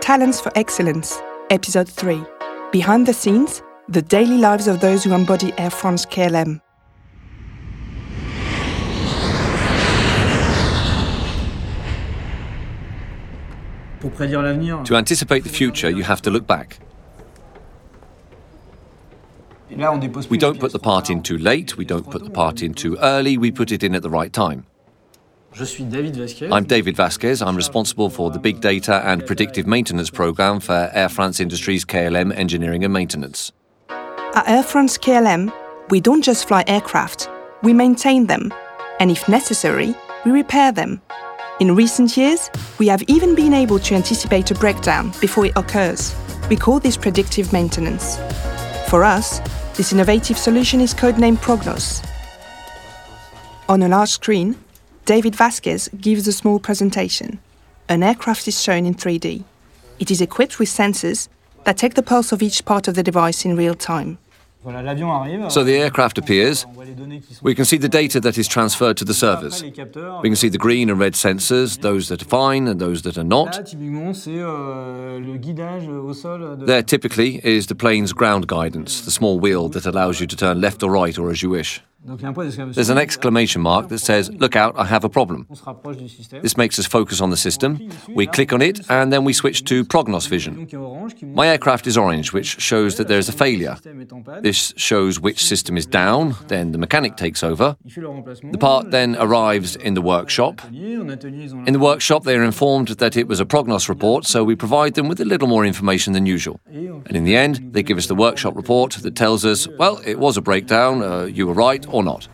Talents for Excellence, Episode 3 Behind the Scenes The Daily Lives of Those Who Embody Air France KLM. To anticipate the future, you have to look back. We don't put the part in too late, we don't put the part in too early, we put it in at the right time. I'm David Vasquez. I'm responsible for the big data and predictive maintenance program for Air France Industries KLM Engineering and Maintenance. At Air France KLM, we don't just fly aircraft, we maintain them, and if necessary, we repair them. In recent years, we have even been able to anticipate a breakdown before it occurs. We call this predictive maintenance. For us, this innovative solution is codenamed Prognos. On a large screen, David Vasquez gives a small presentation. An aircraft is shown in 3D. It is equipped with sensors that take the pulse of each part of the device in real time. So the aircraft appears. We can see the data that is transferred to the servers. We can see the green and red sensors, those that are fine and those that are not. There typically is the plane's ground guidance, the small wheel that allows you to turn left or right or as you wish. There's an exclamation mark that says, Look out, I have a problem. This makes us focus on the system. We click on it and then we switch to Prognos Vision. My aircraft is orange, which shows that there is a failure. This shows which system is down, then the mechanic takes over. The part then arrives in the workshop. In the workshop, they are informed that it was a Prognos report, so we provide them with a little more information than usual. And in the end, they give us the workshop report that tells us, well, it was a breakdown, uh, you were right or not.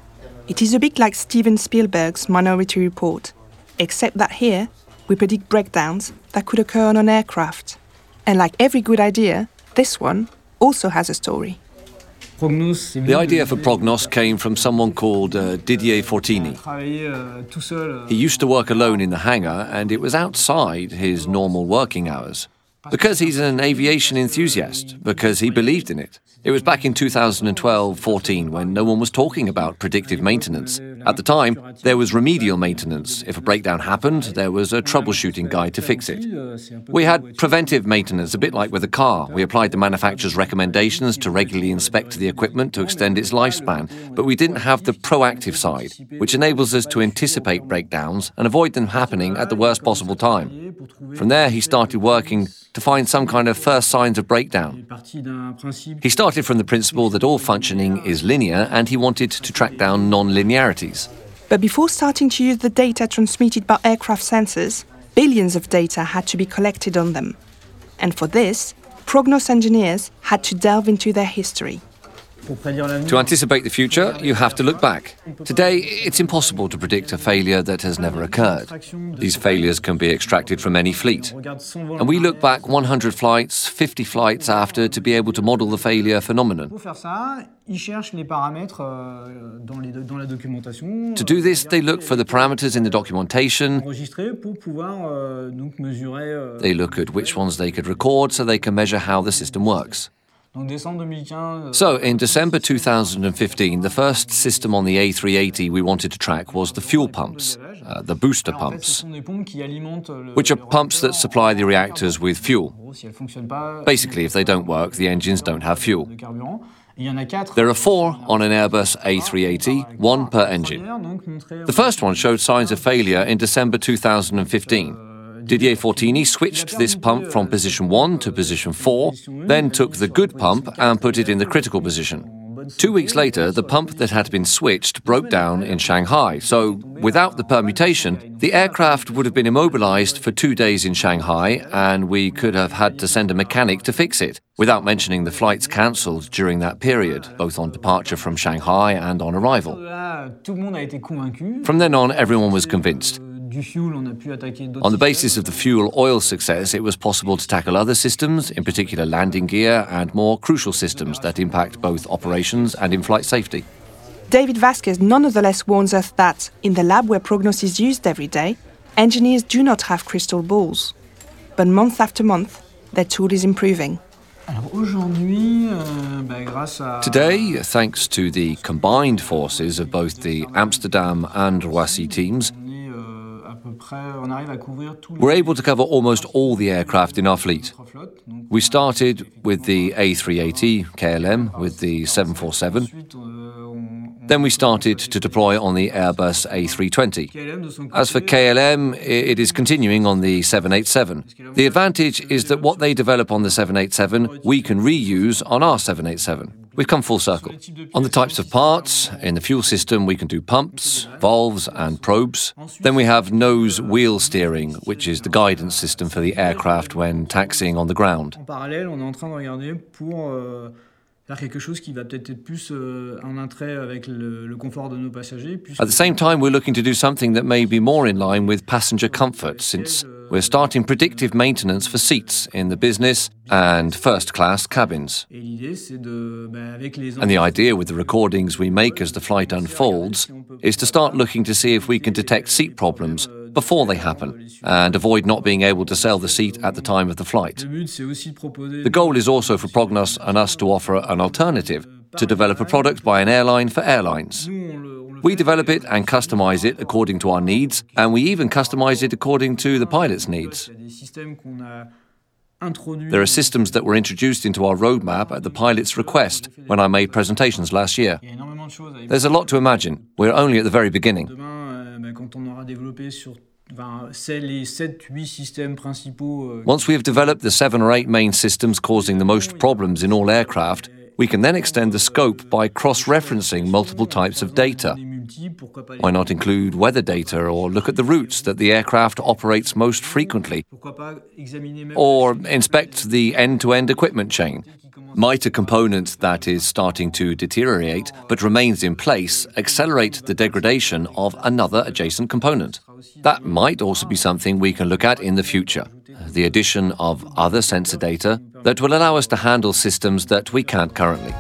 It is a bit like Steven Spielberg's Minority Report, except that here we predict breakdowns that could occur on an aircraft. And like every good idea, this one also has a story. The idea for Prognos came from someone called uh, Didier Fortini. He used to work alone in the hangar, and it was outside his normal working hours. Because he's an aviation enthusiast, because he believed in it. It was back in 2012 14 when no one was talking about predictive maintenance. At the time, there was remedial maintenance. If a breakdown happened, there was a troubleshooting guide to fix it. We had preventive maintenance, a bit like with a car. We applied the manufacturer's recommendations to regularly inspect the equipment to extend its lifespan, but we didn't have the proactive side, which enables us to anticipate breakdowns and avoid them happening at the worst possible time. From there, he started working to find some kind of first signs of breakdown. He started from the principle that all functioning is linear and he wanted to track down non linearities. But before starting to use the data transmitted by aircraft sensors, billions of data had to be collected on them. And for this, Prognos engineers had to delve into their history. To anticipate the future, you have to look back. Today, it's impossible to predict a failure that has never occurred. These failures can be extracted from any fleet. And we look back 100 flights, 50 flights after to be able to model the failure phenomenon. To do this, they look for the parameters in the documentation. They look at which ones they could record so they can measure how the system works. So, in December 2015, the first system on the A380 we wanted to track was the fuel pumps, uh, the booster pumps, which are pumps that supply the reactors with fuel. Basically, if they don't work, the engines don't have fuel. There are four on an Airbus A380, one per engine. The first one showed signs of failure in December 2015. Didier Fortini switched this pump from position 1 to position 4, then took the good pump and put it in the critical position. Two weeks later, the pump that had been switched broke down in Shanghai, so without the permutation, the aircraft would have been immobilized for two days in Shanghai, and we could have had to send a mechanic to fix it, without mentioning the flights cancelled during that period, both on departure from Shanghai and on arrival. From then on, everyone was convinced. On the basis of the fuel oil success, it was possible to tackle other systems, in particular landing gear and more crucial systems that impact both operations and in flight safety. David Vasquez nonetheless warns us that, in the lab where prognosis is used every day, engineers do not have crystal balls. But month after month, their tool is improving. Today, thanks to the combined forces of both the Amsterdam and Roissy teams, We're able to cover almost all the aircraft in our fleet. We started with the A380 KLM with the 747. Then we started to deploy on the Airbus A320. As for KLM, it is continuing on the 787. The advantage is that what they develop on the 787, we can reuse on our 787. We've come full circle. On the types of parts, in the fuel system, we can do pumps, valves, and probes. Then we have nose wheel steering, which is the guidance system for the aircraft when taxiing on the ground. At the same time, we're looking to do something that may be more in line with passenger comfort, since we're starting predictive maintenance for seats in the business and first class cabins. And the idea with the recordings we make as the flight unfolds is to start looking to see if we can detect seat problems before they happen and avoid not being able to sell the seat at the time of the flight. The goal is also for Prognos and us to offer an alternative to develop a product by an airline for airlines. We develop it and customize it according to our needs, and we even customize it according to the pilot's needs. There are systems that were introduced into our roadmap at the pilot's request when I made presentations last year. There's a lot to imagine. We're only at the very beginning. Euh, Once we have developed the seven or eight main systems causing the most problems in all aircraft, we can then extend the scope by cross referencing multiple types of data. Why not include weather data or look at the routes that the aircraft operates most frequently? Or inspect the end to end equipment chain. Might a component that is starting to deteriorate but remains in place accelerate the degradation of another adjacent component? That might also be something we can look at in the future. Uh, the addition of other sensor data that will allow us to handle systems that we can't currently.